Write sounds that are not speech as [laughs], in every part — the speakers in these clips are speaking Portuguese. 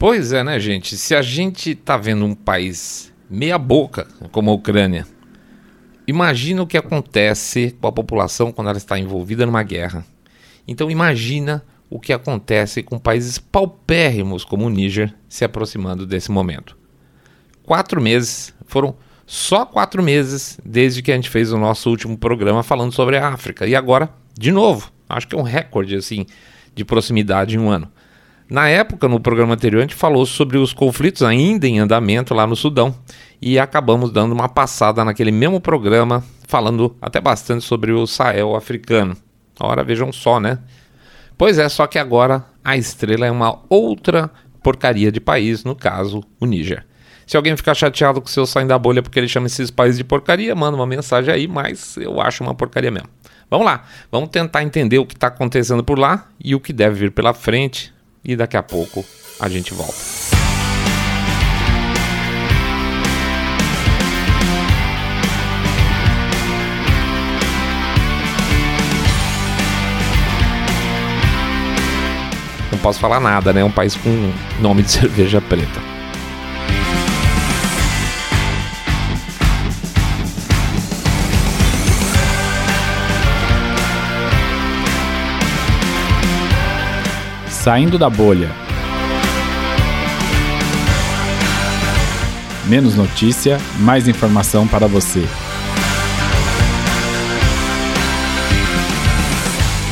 Pois é, né, gente? Se a gente tá vendo um país meia boca, como a Ucrânia, imagina o que acontece com a população quando ela está envolvida numa guerra. Então imagina o que acontece com países paupérrimos como o Níger se aproximando desse momento. Quatro meses, foram só quatro meses desde que a gente fez o nosso último programa falando sobre a África. E agora, de novo, acho que é um recorde assim de proximidade em um ano. Na época, no programa anterior, a gente falou sobre os conflitos ainda em andamento lá no Sudão e acabamos dando uma passada naquele mesmo programa, falando até bastante sobre o Sahel africano. Ora, vejam só, né? Pois é, só que agora a estrela é uma outra porcaria de país, no caso, o Níger. Se alguém ficar chateado com o seu saindo da bolha porque ele chama esses países de porcaria, manda uma mensagem aí, mas eu acho uma porcaria mesmo. Vamos lá, vamos tentar entender o que está acontecendo por lá e o que deve vir pela frente e daqui a pouco a gente volta. Não posso falar nada, né? É um país com nome de [laughs] cerveja preta. Saindo da bolha. Menos notícia, mais informação para você.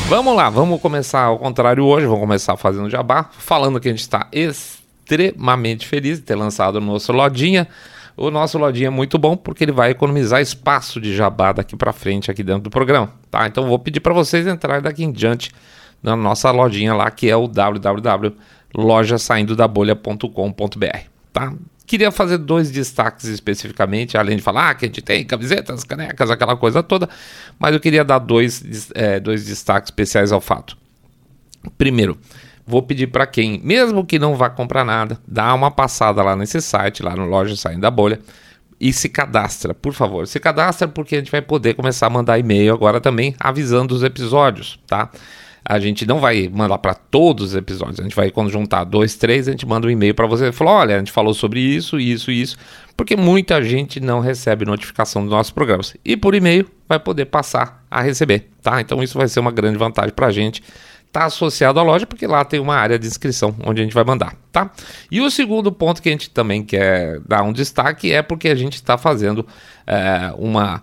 Vamos lá, vamos começar ao contrário hoje, vamos começar fazendo jabá, falando que a gente está extremamente feliz de ter lançado o nosso Lodinha. O nosso Lodinha é muito bom porque ele vai economizar espaço de jabá daqui para frente aqui dentro do programa, tá? Então vou pedir para vocês entrarem daqui em diante na nossa lojinha lá, que é o www.lojasaindodabolha.com.br, tá? Queria fazer dois destaques especificamente, além de falar ah, que a gente tem camisetas, canecas, aquela coisa toda, mas eu queria dar dois, é, dois destaques especiais ao fato. Primeiro, vou pedir para quem, mesmo que não vá comprar nada, dá uma passada lá nesse site, lá no Loja Saindo da Bolha, e se cadastra, por favor. Se cadastra porque a gente vai poder começar a mandar e-mail agora também avisando os episódios, tá? A gente não vai mandar para todos os episódios. A gente vai, quando juntar dois, três, a gente manda um e-mail para você. Falar, olha, a gente falou sobre isso, isso, isso. Porque muita gente não recebe notificação dos nossos programas. E por e-mail vai poder passar a receber, tá? Então isso vai ser uma grande vantagem para a gente. Tá associado à loja, porque lá tem uma área de inscrição onde a gente vai mandar, tá? E o segundo ponto que a gente também quer dar um destaque é porque a gente está fazendo é, uma,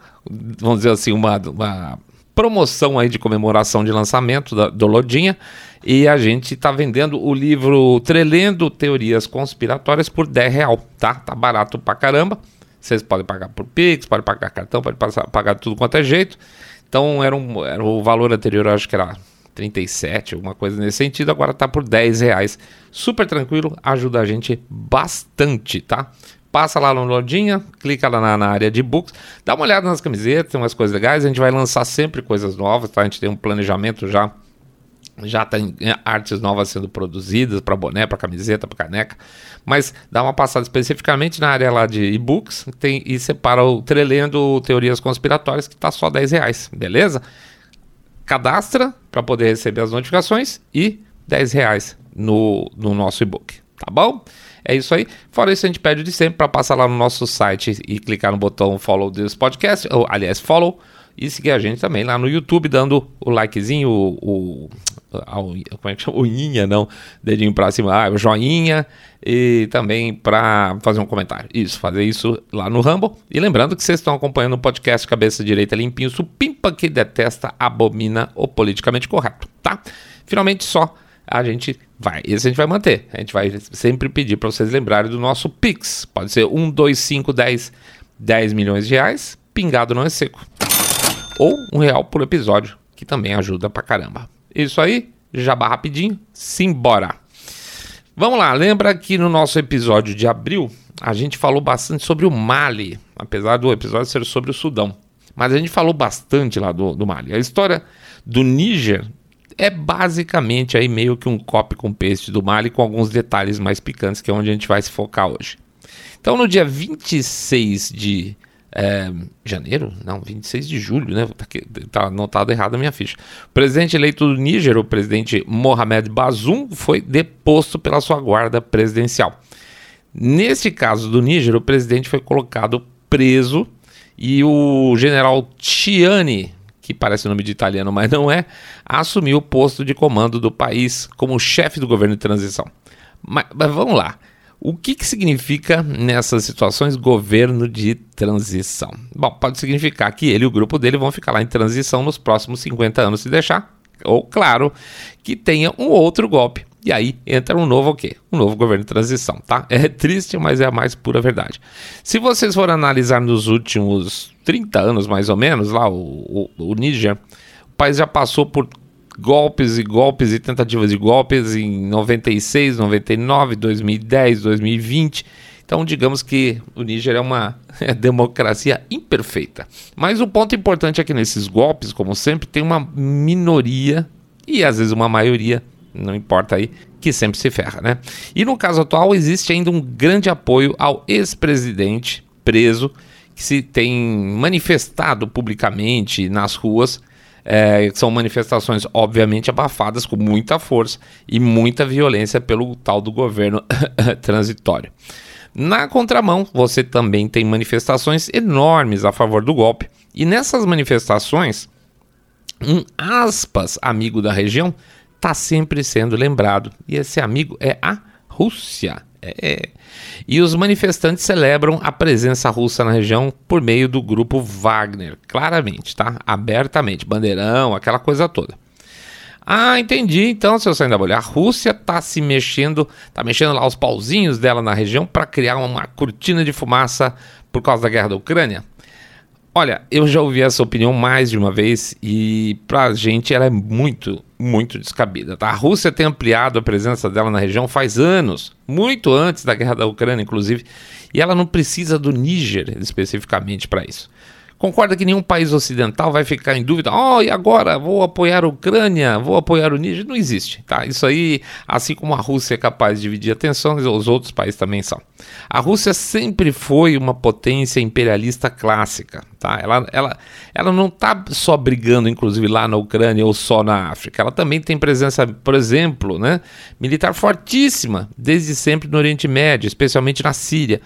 vamos dizer assim, uma, uma promoção aí de comemoração de lançamento da, do Lodinha e a gente está vendendo o livro Trelendo Teorias Conspiratórias por 10 real, tá? Tá barato pra caramba. Vocês podem pagar por Pix, podem pagar cartão, podem passar, pagar tudo quanto é jeito. Então era, um, era o valor anterior, eu acho que era 37, alguma coisa nesse sentido, agora tá por 10 reais. Super tranquilo, ajuda a gente bastante, tá? Passa lá no Lodinha, clica lá na, na, área de books, dá uma olhada nas camisetas, tem umas coisas legais, a gente vai lançar sempre coisas novas, tá? A gente tem um planejamento já, já tem é, artes novas sendo produzidas para boné, para camiseta, para caneca, mas dá uma passada especificamente na área lá de e-books e separa o Trelendo Teorias Conspiratórias, que tá só 10 reais, beleza? Cadastra para poder receber as notificações e 10 reais no, no nosso e-book, tá bom? É isso aí. Fora isso, a gente pede de sempre para passar lá no nosso site e clicar no botão follow this podcast, ou aliás, follow, e seguir a gente também lá no YouTube, dando o likezinho, o. o a, como é que chama? [laughs] O inha, não, dedinho para cima, ah, o joinha, e também para fazer um comentário. Isso, fazer isso lá no Rumble. E lembrando que vocês estão acompanhando o podcast Cabeça Direita Limpinho, supimpa que detesta, abomina o politicamente correto, tá? Finalmente, só a gente vai. Esse a gente vai manter. A gente vai sempre pedir para vocês lembrarem do nosso Pix. Pode ser 1, 2, 5, 10, 10 milhões de reais. Pingado não é seco. Ou um real por episódio, que também ajuda pra caramba. Isso aí, jabá rapidinho, simbora. Vamos lá, lembra que no nosso episódio de abril a gente falou bastante sobre o Mali, apesar do episódio ser sobre o Sudão. Mas a gente falou bastante lá do, do Mali. A história do Níger é basicamente aí meio que um copy com paste do Mali com alguns detalhes mais picantes que é onde a gente vai se focar hoje. Então no dia 26 de é, janeiro? Não, 26 de julho, né? Tá, tá anotado errado a minha ficha. O presidente eleito do Níger, o presidente Mohamed Bazoum, foi deposto pela sua guarda presidencial. Neste caso do Níger, o presidente foi colocado preso e o general Tiani, que parece nome de italiano, mas não é, assumiu o posto de comando do país como chefe do governo de transição. Mas, mas vamos lá. O que, que significa nessas situações governo de transição? Bom, pode significar que ele e o grupo dele vão ficar lá em transição nos próximos 50 anos se deixar. Ou, claro, que tenha um outro golpe. E aí entra um novo o quê? Um novo governo de transição, tá? É triste, mas é a mais pura verdade. Se vocês forem analisar nos últimos 30 anos, mais ou menos, lá o, o, o Níger, país já passou por golpes e golpes e tentativas de golpes em 96, 99, 2010, 2020. Então, digamos que o Níger é uma [laughs] democracia imperfeita. Mas o ponto importante é que nesses golpes, como sempre, tem uma minoria e às vezes uma maioria, não importa aí, que sempre se ferra, né? E no caso atual, existe ainda um grande apoio ao ex-presidente preso que se tem manifestado publicamente nas ruas é, são manifestações, obviamente, abafadas com muita força e muita violência pelo tal do governo [laughs] transitório. Na contramão, você também tem manifestações enormes a favor do golpe. E nessas manifestações, um aspas amigo da região está sempre sendo lembrado. E esse amigo é a Rússia. É. E os manifestantes celebram a presença russa na região por meio do grupo Wagner, claramente, tá? Abertamente, bandeirão, aquela coisa toda. Ah, entendi. Então, seu saindo da bolha, a Rússia tá se mexendo, tá mexendo lá os pauzinhos dela na região para criar uma cortina de fumaça por causa da guerra da Ucrânia. Olha, eu já ouvi essa opinião mais de uma vez e pra gente ela é muito, muito descabida. Tá? A Rússia tem ampliado a presença dela na região faz anos, muito antes da guerra da Ucrânia, inclusive, e ela não precisa do Níger especificamente para isso. Concorda que nenhum país ocidental vai ficar em dúvida, oh, e agora vou apoiar a Ucrânia, vou apoiar o Níger? Não existe, tá? Isso aí, assim como a Rússia é capaz de dividir atenção, os outros países também são. A Rússia sempre foi uma potência imperialista clássica, tá? Ela, ela, ela não está só brigando, inclusive, lá na Ucrânia ou só na África. Ela também tem presença, por exemplo, né, militar fortíssima desde sempre no Oriente Médio, especialmente na Síria.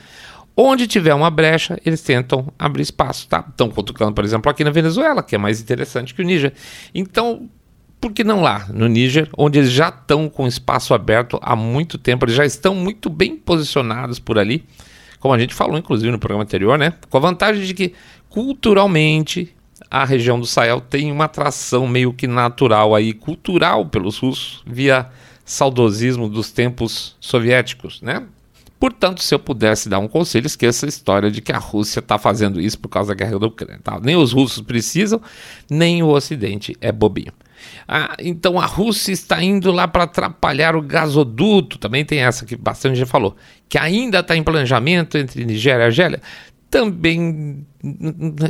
Onde tiver uma brecha, eles tentam abrir espaço, tá? Estão cutucando, por exemplo, aqui na Venezuela, que é mais interessante que o Níger. Então, por que não lá, no Níger, onde eles já estão com espaço aberto há muito tempo, eles já estão muito bem posicionados por ali, como a gente falou, inclusive, no programa anterior, né? Com a vantagem de que, culturalmente, a região do Sahel tem uma atração meio que natural aí, cultural pelos russos, via saudosismo dos tempos soviéticos, né? Portanto, se eu pudesse dar um conselho, esqueça a história de que a Rússia está fazendo isso por causa da guerra da Ucrânia. Tá? Nem os russos precisam, nem o Ocidente é bobinho. Ah, então a Rússia está indo lá para atrapalhar o gasoduto. Também tem essa que bastante gente falou, que ainda está em planejamento entre Nigéria e Argélia também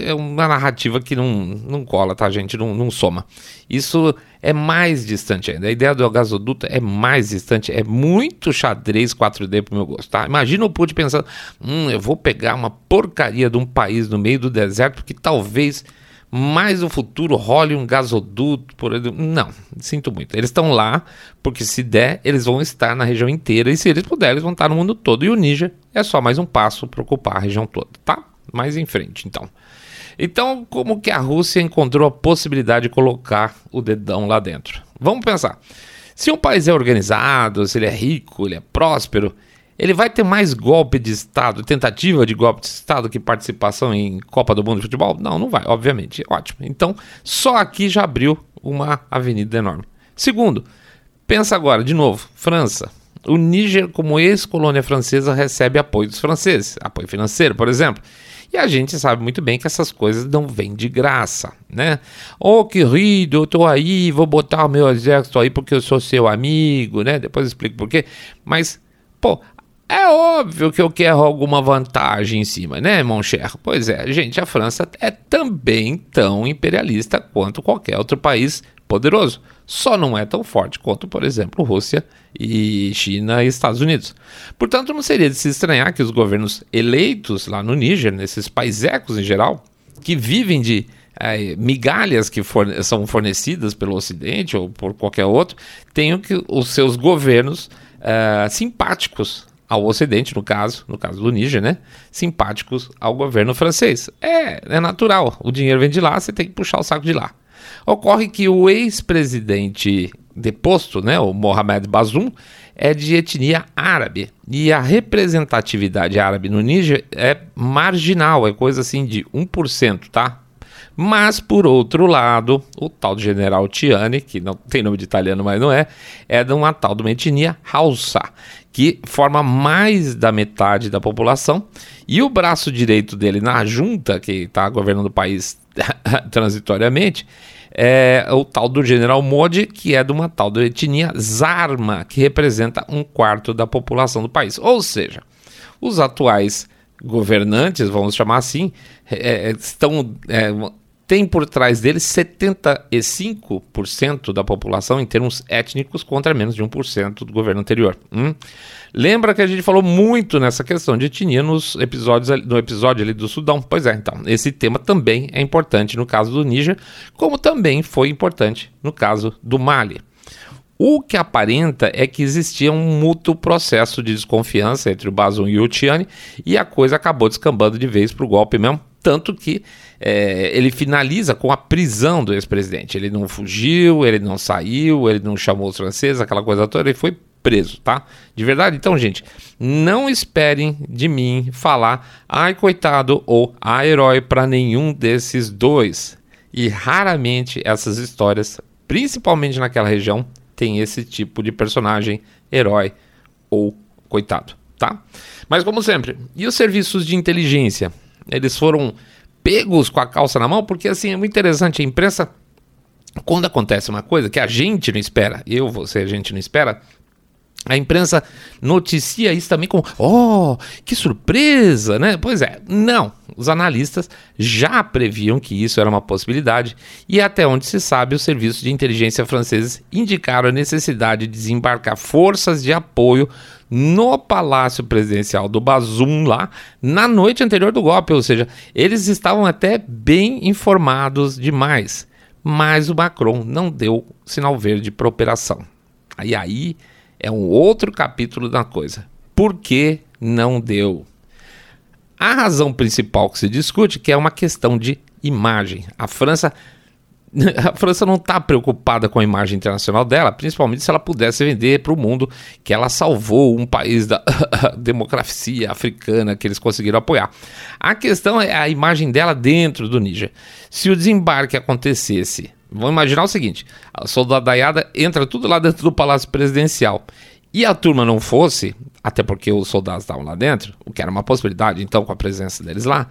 é uma narrativa que não, não cola, tá, gente? Não, não soma. Isso é mais distante ainda. A ideia do gasoduto é mais distante, é muito xadrez 4D pro meu gosto, tá? Imagina o Putin pensando: hum, eu vou pegar uma porcaria de um país no meio do deserto que talvez mais no futuro role um gasoduto. Por... Não, sinto muito. Eles estão lá porque se der, eles vão estar na região inteira e se eles puderem, eles vão estar no mundo todo. E o Níger é só mais um passo para ocupar a região toda, tá? Mais em frente, então. Então, como que a Rússia encontrou a possibilidade de colocar o dedão lá dentro? Vamos pensar. Se um país é organizado, se ele é rico, ele é próspero, ele vai ter mais golpe de Estado, tentativa de golpe de Estado que participação em Copa do Mundo de Futebol? Não, não vai, obviamente. Ótimo. Então, só aqui já abriu uma avenida enorme. Segundo, pensa agora, de novo, França. O Níger, como ex-colônia francesa, recebe apoio dos franceses, apoio financeiro, por exemplo. E a gente sabe muito bem que essas coisas não vêm de graça, né? Oh, querido, eu tô aí, vou botar o meu exército aí porque eu sou seu amigo, né? Depois eu explico por quê. Mas, pô, É óbvio que eu quero alguma vantagem em cima, né, mon cher? Pois é, gente, a França é também tão imperialista quanto qualquer outro país poderoso. Só não é tão forte quanto, por exemplo, Rússia e China e Estados Unidos. Portanto, não seria de se estranhar que os governos eleitos lá no Níger, nesses paisecos em geral, que vivem de é, migalhas que forne são fornecidas pelo Ocidente ou por qualquer outro, tenham que os seus governos é, simpáticos ao Ocidente, no caso, no caso do Níger, né? Simpáticos ao governo francês. É, é natural. O dinheiro vem de lá, você tem que puxar o saco de lá. Ocorre que o ex-presidente deposto, né, o Mohamed Bazoum, é de etnia árabe. E a representatividade árabe no Níger é marginal, é coisa assim de 1%, tá? Mas, por outro lado, o tal do general Tiani, que não tem nome de italiano, mas não é, é de uma tal de uma etnia Hausa, que forma mais da metade da população. E o braço direito dele na junta, que está governando o país [laughs] transitoriamente, é o tal do general Modi, que é de uma tal de etnia Zarma, que representa um quarto da população do país. Ou seja, os atuais governantes, vamos chamar assim, é, é estão é, tem por trás deles 75% da população em termos étnicos contra menos de 1% do governo anterior. Hum? Lembra que a gente falou muito nessa questão de etnia nos episódios, no episódio ali do Sudão? Pois é, então, esse tema também é importante no caso do Níger, como também foi importante no caso do Mali. O que aparenta é que existia um mútuo processo de desconfiança entre o Bazoum e o Tiani e a coisa acabou descambando de vez para o golpe mesmo, tanto que é, ele finaliza com a prisão do ex-presidente. Ele não fugiu, ele não saiu, ele não chamou os franceses, aquela coisa toda, ele foi preso, tá? De verdade? Então, gente, não esperem de mim falar ai coitado ou ai herói para nenhum desses dois. E raramente essas histórias, principalmente naquela região, tem esse tipo de personagem, herói ou coitado, tá? Mas como sempre, e os serviços de inteligência? Eles foram pegos com a calça na mão, porque assim é muito interessante. A imprensa, quando acontece uma coisa que a gente não espera, eu, você, a gente não espera, a imprensa noticia isso também como, oh, que surpresa, né? Pois é, não. Os analistas já previam que isso era uma possibilidade e até onde se sabe, os serviços de inteligência franceses indicaram a necessidade de desembarcar forças de apoio no Palácio Presidencial do Bazoum lá na noite anterior do golpe, ou seja, eles estavam até bem informados demais, mas o Macron não deu sinal verde para operação. Aí aí é um outro capítulo da coisa. Por que não deu? A razão principal que se discute que é uma questão de imagem. A França [laughs] a França não está preocupada com a imagem internacional dela, principalmente se ela pudesse vender para o mundo que ela salvou um país da [laughs] democracia africana que eles conseguiram apoiar. A questão é a imagem dela dentro do Níger. Se o desembarque acontecesse, vamos imaginar o seguinte: a soldadaiada entra tudo lá dentro do palácio presidencial e a turma não fosse, até porque os soldados estavam lá dentro, o que era uma possibilidade, então, com a presença deles lá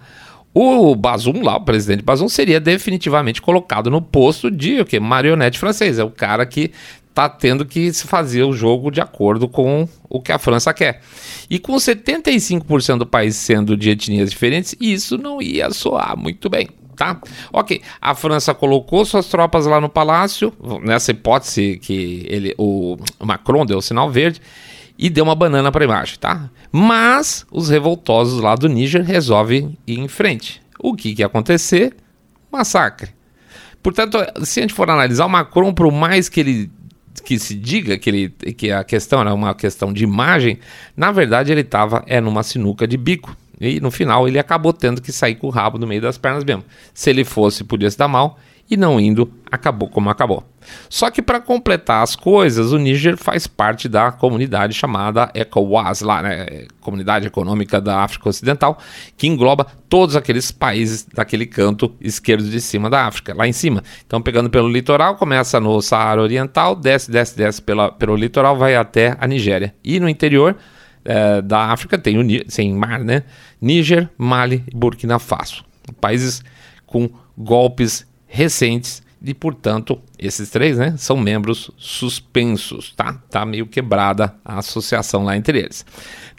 o Bazum lá, o presidente Bazum, seria definitivamente colocado no posto de o que? Marionete francês. É o cara que está tendo que se fazer o jogo de acordo com o que a França quer. E com 75% do país sendo de etnias diferentes, isso não ia soar muito bem. Tá? Ok, a França colocou suas tropas lá no palácio, nessa hipótese que ele, o Macron deu o sinal verde, e deu uma banana para a imagem, tá? Mas os revoltosos lá do Níger resolvem ir em frente. O que, que ia acontecer? Massacre. Portanto, se a gente for analisar o Macron, por mais que ele que se diga que, ele, que a questão era uma questão de imagem, na verdade ele estava é numa sinuca de bico. E no final ele acabou tendo que sair com o rabo no meio das pernas mesmo. Se ele fosse, podia se dar mal e não indo, acabou como acabou. Só que para completar as coisas, o Níger faz parte da comunidade chamada ECOWAS, lá, né? Comunidade Econômica da África Ocidental, que engloba todos aqueles países daquele canto esquerdo de cima da África, lá em cima. Então, pegando pelo litoral, começa no Saara Oriental, desce, desce, desce pela, pelo litoral, vai até a Nigéria. E no interior é, da África tem o sem mar, né? Níger, Mali e Burkina Faso. Países com golpes recentes e, portanto, esses três, né, são membros suspensos, tá? Tá meio quebrada a associação lá entre eles.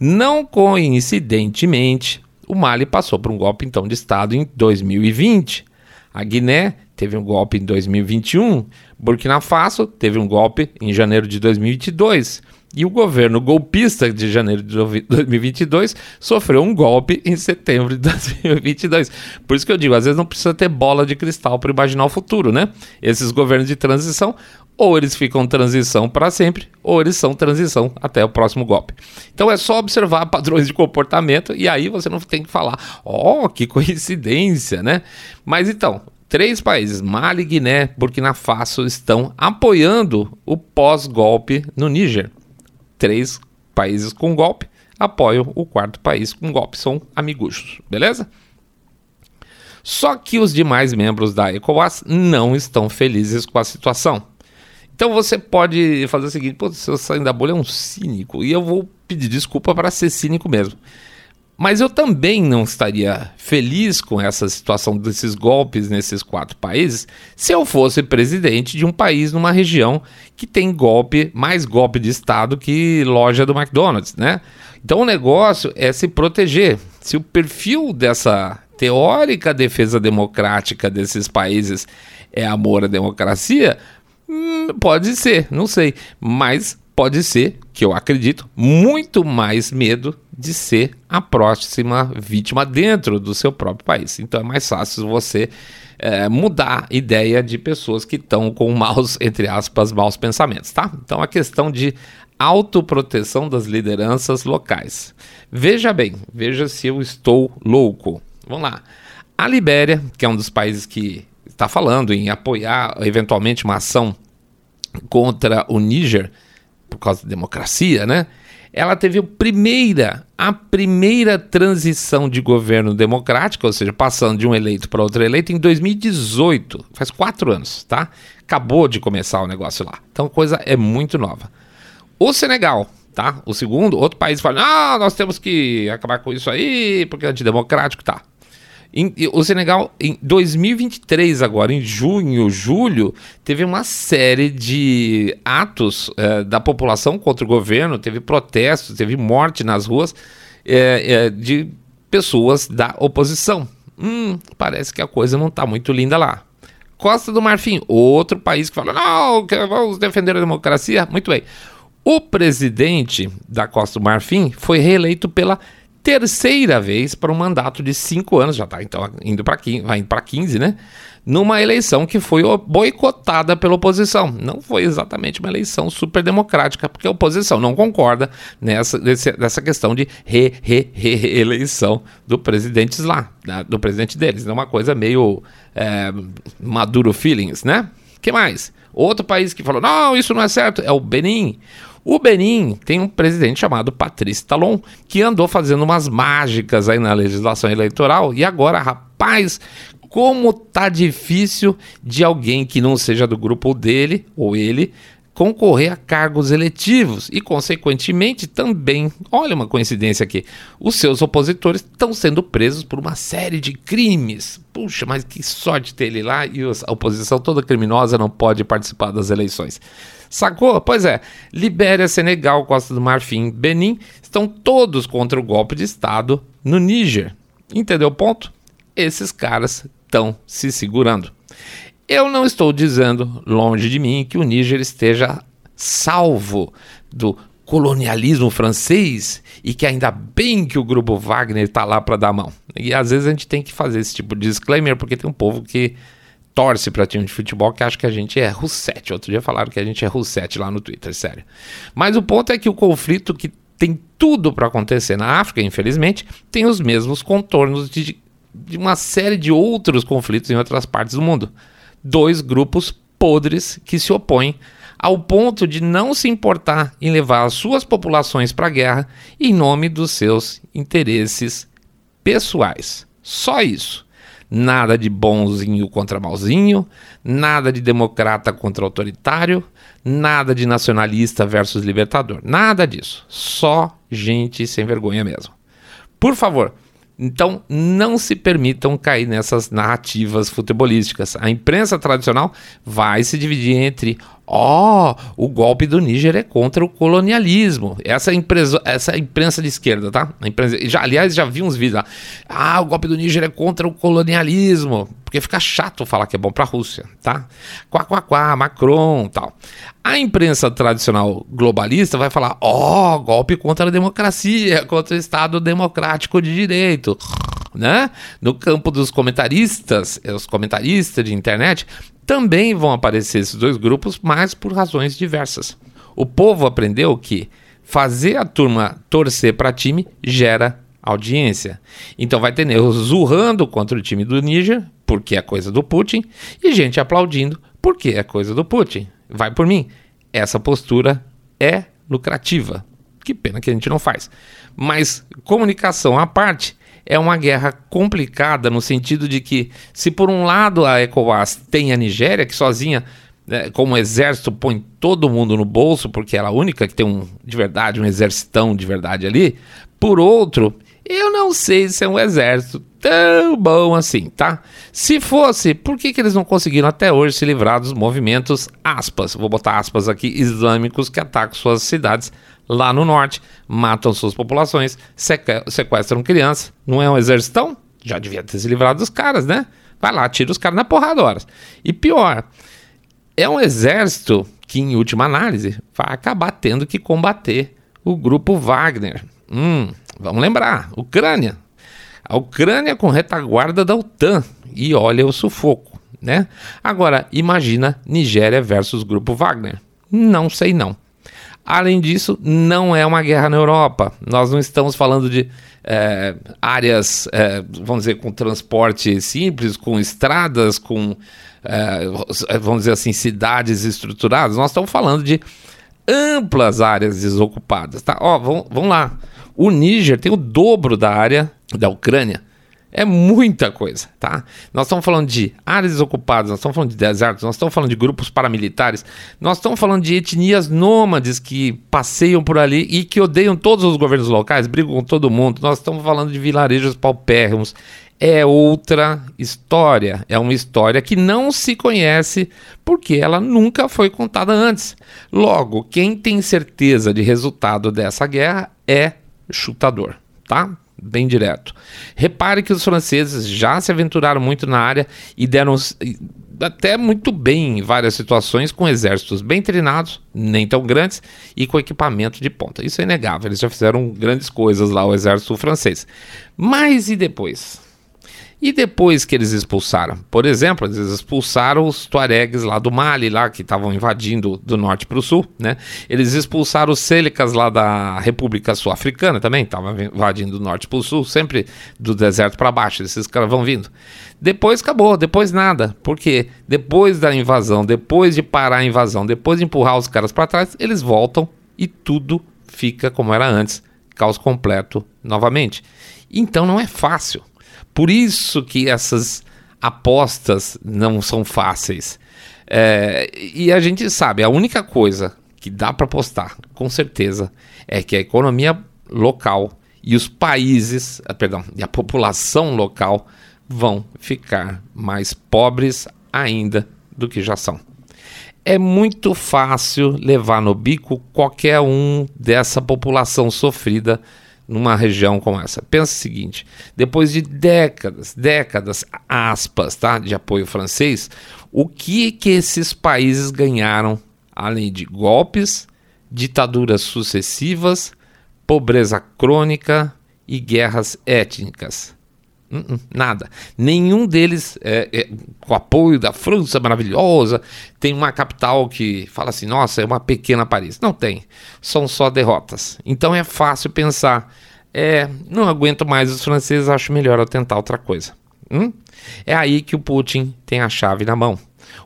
Não coincidentemente, o Mali passou por um golpe então de estado em 2020. A Guiné teve um golpe em 2021, Burkina Faso teve um golpe em janeiro de 2022. E o governo golpista de janeiro de 2022 sofreu um golpe em setembro de [laughs] 2022. Por isso que eu digo, às vezes não precisa ter bola de cristal para imaginar o futuro, né? Esses governos de transição, ou eles ficam transição para sempre, ou eles são transição até o próximo golpe. Então é só observar [laughs] padrões de comportamento e aí você não tem que falar, ó, oh, que coincidência, né? Mas então, três países, Mali, Guiné, Burkina Faso, estão apoiando o pós-golpe no Níger três países com golpe apoiam o quarto país com golpe. São amiguchos, beleza? Só que os demais membros da ECOWAS não estão felizes com a situação. Então você pode fazer o seguinte: pô, seu saindo da bolha é um cínico, e eu vou pedir desculpa para ser cínico mesmo. Mas eu também não estaria feliz com essa situação desses golpes nesses quatro países se eu fosse presidente de um país numa região que tem golpe, mais golpe de Estado que loja do McDonald's, né? Então o negócio é se proteger. Se o perfil dessa teórica defesa democrática desses países é amor à democracia, hum, pode ser, não sei. Mas pode ser, que eu acredito, muito mais medo de ser a próxima vítima dentro do seu próprio país. Então é mais fácil você é, mudar ideia de pessoas que estão com maus, entre aspas, maus pensamentos, tá? Então a questão de autoproteção das lideranças locais. Veja bem, veja se eu estou louco. Vamos lá. A Libéria, que é um dos países que está falando em apoiar eventualmente uma ação contra o Níger, por causa da democracia, né? Ela teve a primeira, a primeira transição de governo democrático, ou seja, passando de um eleito para outro eleito em 2018, faz quatro anos, tá? Acabou de começar o negócio lá. Então coisa é muito nova. O Senegal, tá? O segundo, outro país fala, ah, nós temos que acabar com isso aí, porque é antidemocrático, tá? Em, o Senegal, em 2023, agora, em junho, julho, teve uma série de atos é, da população contra o governo, teve protestos, teve morte nas ruas é, é, de pessoas da oposição. Hum, parece que a coisa não está muito linda lá. Costa do Marfim, outro país que fala, não, vamos defender a democracia. Muito bem. O presidente da Costa do Marfim foi reeleito pela terceira vez para um mandato de cinco anos, já está então indo para 15, vai para 15, né? Numa eleição que foi boicotada pela oposição. Não foi exatamente uma eleição super democrática, porque a oposição não concorda nessa, nessa questão de re, re, re, reeleição do presidente lá, do presidente deles. É uma coisa meio é, maduro feelings, né? que mais? Outro país que falou, não, isso não é certo, é o Benin. O Benin tem um presidente chamado Patrício Talon, que andou fazendo umas mágicas aí na legislação eleitoral e agora, rapaz, como tá difícil de alguém que não seja do grupo dele ou ele concorrer a cargos eletivos e, consequentemente, também, olha uma coincidência aqui, os seus opositores estão sendo presos por uma série de crimes. Puxa, mas que sorte ter ele lá e a oposição toda criminosa não pode participar das eleições. Sacou? Pois é, Libéria, Senegal, Costa do Marfim, Benin estão todos contra o golpe de Estado no Níger. Entendeu o ponto? Esses caras estão se segurando. Eu não estou dizendo, longe de mim, que o Níger esteja salvo do colonialismo francês e que ainda bem que o grupo Wagner está lá para dar mão. E às vezes a gente tem que fazer esse tipo de disclaimer porque tem um povo que torce para time de futebol que acha que a gente é Roussetti. Outro dia falaram que a gente é Roussetti lá no Twitter, sério. Mas o ponto é que o conflito que tem tudo para acontecer na África, infelizmente, tem os mesmos contornos de, de uma série de outros conflitos em outras partes do mundo dois grupos podres que se opõem ao ponto de não se importar em levar as suas populações para a guerra em nome dos seus interesses pessoais. Só isso. Nada de bonzinho contra malzinho, nada de democrata contra autoritário, nada de nacionalista versus libertador. Nada disso. Só gente sem vergonha mesmo. Por favor, Então, não se permitam cair nessas narrativas futebolísticas. A imprensa tradicional vai se dividir entre Ó, oh, o golpe do Níger é contra o colonialismo. Essa, empresa, essa imprensa de esquerda, tá? Imprensa, já, aliás, já vi uns vídeos lá. Ah, o golpe do Níger é contra o colonialismo. Porque fica chato falar que é bom para a Rússia, tá? Quá, quá, quá, Macron tal. A imprensa tradicional globalista vai falar: ó, oh, golpe contra a democracia, [laughs] contra o Estado democrático de direito né? No campo dos comentaristas, os comentaristas de internet, também vão aparecer esses dois grupos, mas por razões diversas. O povo aprendeu que fazer a turma torcer para time gera audiência. Então vai ter negros zurrando contra o time do Níger, porque é coisa do Putin, e gente aplaudindo, porque é coisa do Putin. Vai por mim. Essa postura é lucrativa. Que pena que a gente não faz. Mas comunicação à parte, é uma guerra complicada no sentido de que, se por um lado a ECOWAS tem a Nigéria, que sozinha, né, como exército, põe todo mundo no bolso, porque ela é a única que tem um, de verdade, um exercitão de verdade ali, por outro, eu não sei se é um exército tão bom assim, tá? Se fosse, por que, que eles não conseguiram até hoje se livrar dos movimentos, aspas, vou botar aspas aqui, islâmicos que atacam suas cidades lá no norte, matam suas populações, sequestram crianças. Não é um exército? Já devia ter se livrado dos caras, né? Vai lá, tira os caras na porrada horas. E pior, é um exército que, em última análise, vai acabar tendo que combater o grupo Wagner. Hum, vamos lembrar, Ucrânia. A Ucrânia com retaguarda da OTAN. E olha o sufoco, né? Agora, imagina Nigéria versus grupo Wagner. Não sei não. Além disso, não é uma guerra na Europa. Nós não estamos falando de é, áreas, é, vamos dizer, com transporte simples, com estradas, com, é, vamos dizer assim, cidades estruturadas. Nós estamos falando de amplas áreas desocupadas. Tá? Ó, vamos, vamos lá. O Níger tem o dobro da área da Ucrânia. É muita coisa, tá? Nós estamos falando de áreas desocupadas, nós estamos falando de desertos, nós estamos falando de grupos paramilitares, nós estamos falando de etnias nômades que passeiam por ali e que odeiam todos os governos locais, brigam com todo mundo. Nós estamos falando de vilarejos paupérrimos. É outra história, é uma história que não se conhece porque ela nunca foi contada antes. Logo, quem tem certeza de resultado dessa guerra é chutador, tá? Bem direto. Repare que os franceses já se aventuraram muito na área e deram até muito bem em várias situações, com exércitos bem treinados, nem tão grandes, e com equipamento de ponta. Isso é inegável, eles já fizeram grandes coisas lá, o exército francês. Mas e depois? E depois que eles expulsaram? Por exemplo, eles expulsaram os tuaregs lá do Mali, lá que estavam invadindo do norte para o sul, né? Eles expulsaram os Sêlicas lá da República Sul-Africana também, estavam invadindo do norte para o sul, sempre do deserto para baixo, esses caras vão vindo. Depois acabou, depois nada, porque depois da invasão, depois de parar a invasão, depois de empurrar os caras para trás, eles voltam e tudo fica como era antes, caos completo novamente. Então não é fácil. Por isso que essas apostas não são fáceis. É, e a gente sabe, a única coisa que dá para apostar, com certeza, é que a economia local e os países, ah, perdão, e a população local vão ficar mais pobres ainda do que já são. É muito fácil levar no bico qualquer um dessa população sofrida numa região como essa. Pensa o seguinte: depois de décadas, décadas, aspas, tá, de apoio francês, o que que esses países ganharam além de golpes, ditaduras sucessivas, pobreza crônica e guerras étnicas? Uh -uh, nada. Nenhum deles, é, é, com apoio da França maravilhosa, tem uma capital que fala assim: nossa, é uma pequena Paris. Não tem. São só derrotas. Então é fácil pensar: é, não aguento mais os franceses, acho melhor eu tentar outra coisa. Hum? É aí que o Putin tem a chave na mão.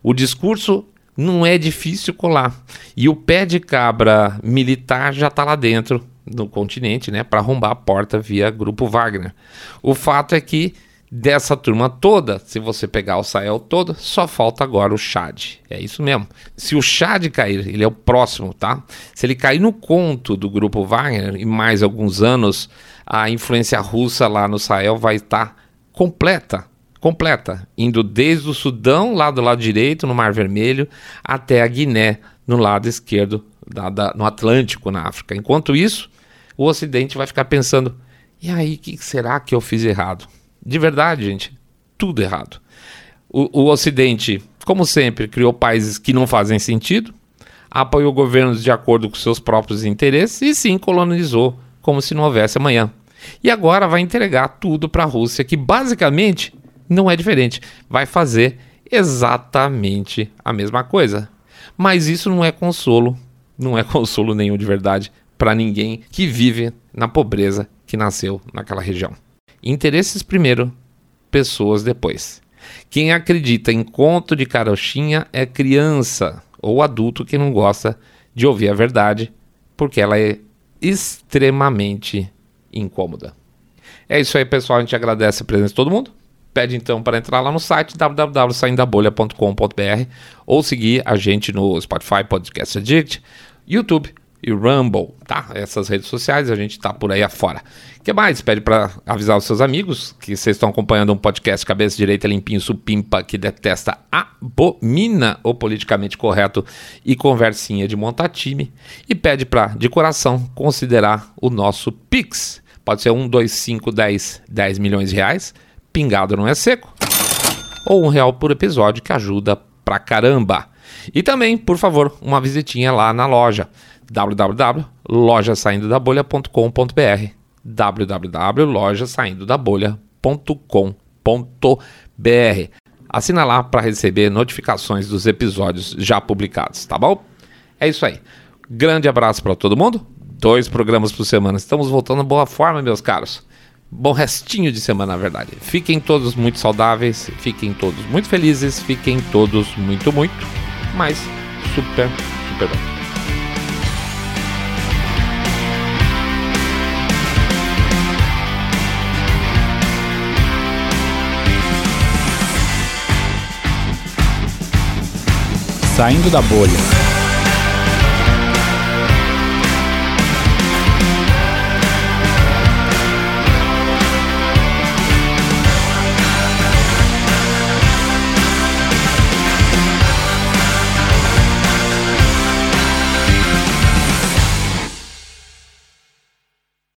O discurso não é difícil colar. E o pé de cabra militar já está lá dentro no continente, né, para arrombar a porta via Grupo Wagner. O fato é que Dessa turma toda, se você pegar o Sahel todo, só falta agora o Chad. É isso mesmo. Se o Chad cair, ele é o próximo, tá? Se ele cair no conto do grupo Wagner, em mais alguns anos, a influência russa lá no Sahel vai estar completa. Completa. Indo desde o Sudão, lá do lado direito, no Mar Vermelho, até a Guiné, no lado esquerdo, da, da, no Atlântico, na África. Enquanto isso, o Ocidente vai ficar pensando: e aí, o que será que eu fiz errado? De verdade, gente, tudo errado. O, o Ocidente, como sempre, criou países que não fazem sentido, apoiou governos de acordo com seus próprios interesses e sim colonizou como se não houvesse amanhã. E agora vai entregar tudo para a Rússia, que basicamente não é diferente, vai fazer exatamente a mesma coisa. Mas isso não é consolo, não é [laughs] consolo nenhum de verdade para ninguém que vive na pobreza que nasceu naquela região. Interesses primeiro, pessoas depois. Quem acredita em conto de carochinha é criança ou adulto que não gosta de ouvir a verdade, porque ela é extremamente incômoda. É isso aí, pessoal. A gente agradece a presença de todo mundo. Pede então para entrar lá no site www.saindabolha.com.br ou seguir a gente no Spotify Podcast Addict, YouTube e Rumble, tá? Essas redes sociais, a gente tá por aí afora. O que mais? Pede para avisar os seus amigos que vocês estão acompanhando um podcast cabeça direita, limpinho, supimpa, que detesta, abomina o politicamente correto e conversinha de montar time. E pede para, de coração, considerar o nosso Pix. Pode ser um, dois, cinco, dez, dez milhões de reais. Pingado não é seco. Ou um real por episódio que ajuda pra caramba. E também, por favor, uma visitinha lá na loja www.lojasaindodabolha.com.br www.lojasaindodabolha.com.br Assina lá para receber notificações dos episódios já publicados, tá bom? É isso aí. Grande abraço para todo mundo. Dois programas por semana. Estamos voltando boa forma, meus caros. Bom restinho de semana, na verdade. Fiquem todos muito saudáveis, fiquem todos muito felizes, fiquem todos muito, muito, mas super, super bem. Saindo da bolha.